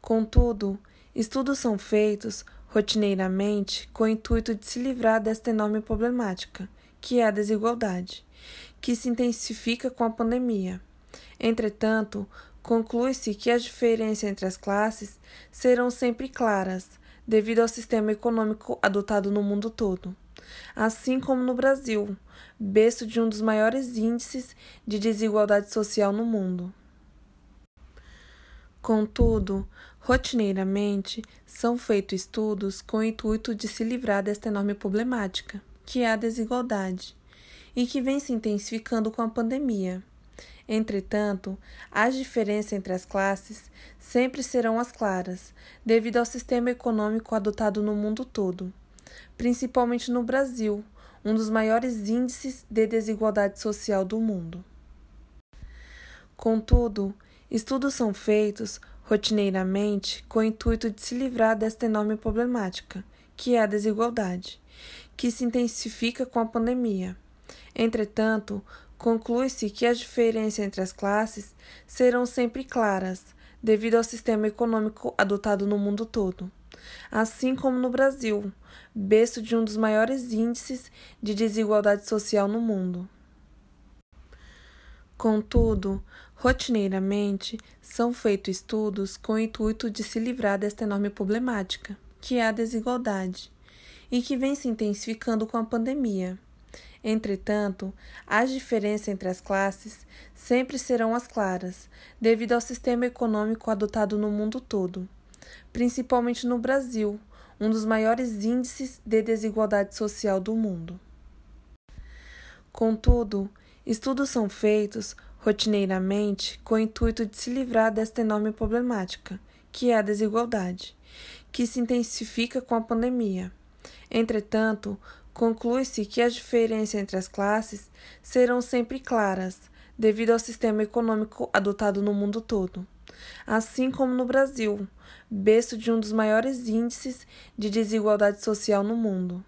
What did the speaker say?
Contudo, estudos são feitos rotineiramente com o intuito de se livrar desta enorme problemática, que é a desigualdade, que se intensifica com a pandemia. Entretanto, conclui-se que as diferenças entre as classes serão sempre claras, devido ao sistema econômico adotado no mundo todo, assim como no Brasil, berço de um dos maiores índices de desigualdade social no mundo. Contudo, rotineiramente são feitos estudos com o intuito de se livrar desta enorme problemática, que é a desigualdade, e que vem se intensificando com a pandemia. Entretanto, as diferenças entre as classes sempre serão as claras, devido ao sistema econômico adotado no mundo todo, principalmente no Brasil, um dos maiores índices de desigualdade social do mundo. Contudo, Estudos são feitos rotineiramente com o intuito de se livrar desta enorme problemática, que é a desigualdade, que se intensifica com a pandemia. Entretanto, conclui-se que as diferenças entre as classes serão sempre claras, devido ao sistema econômico adotado no mundo todo, assim como no Brasil, berço de um dos maiores índices de desigualdade social no mundo. Contudo, rotineiramente são feitos estudos com o intuito de se livrar desta enorme problemática, que é a desigualdade, e que vem se intensificando com a pandemia. Entretanto, as diferenças entre as classes sempre serão as claras, devido ao sistema econômico adotado no mundo todo, principalmente no Brasil, um dos maiores índices de desigualdade social do mundo. Contudo, Estudos são feitos rotineiramente com o intuito de se livrar desta enorme problemática, que é a desigualdade, que se intensifica com a pandemia. Entretanto, conclui-se que as diferenças entre as classes serão sempre claras, devido ao sistema econômico adotado no mundo todo, assim como no Brasil, berço de um dos maiores índices de desigualdade social no mundo.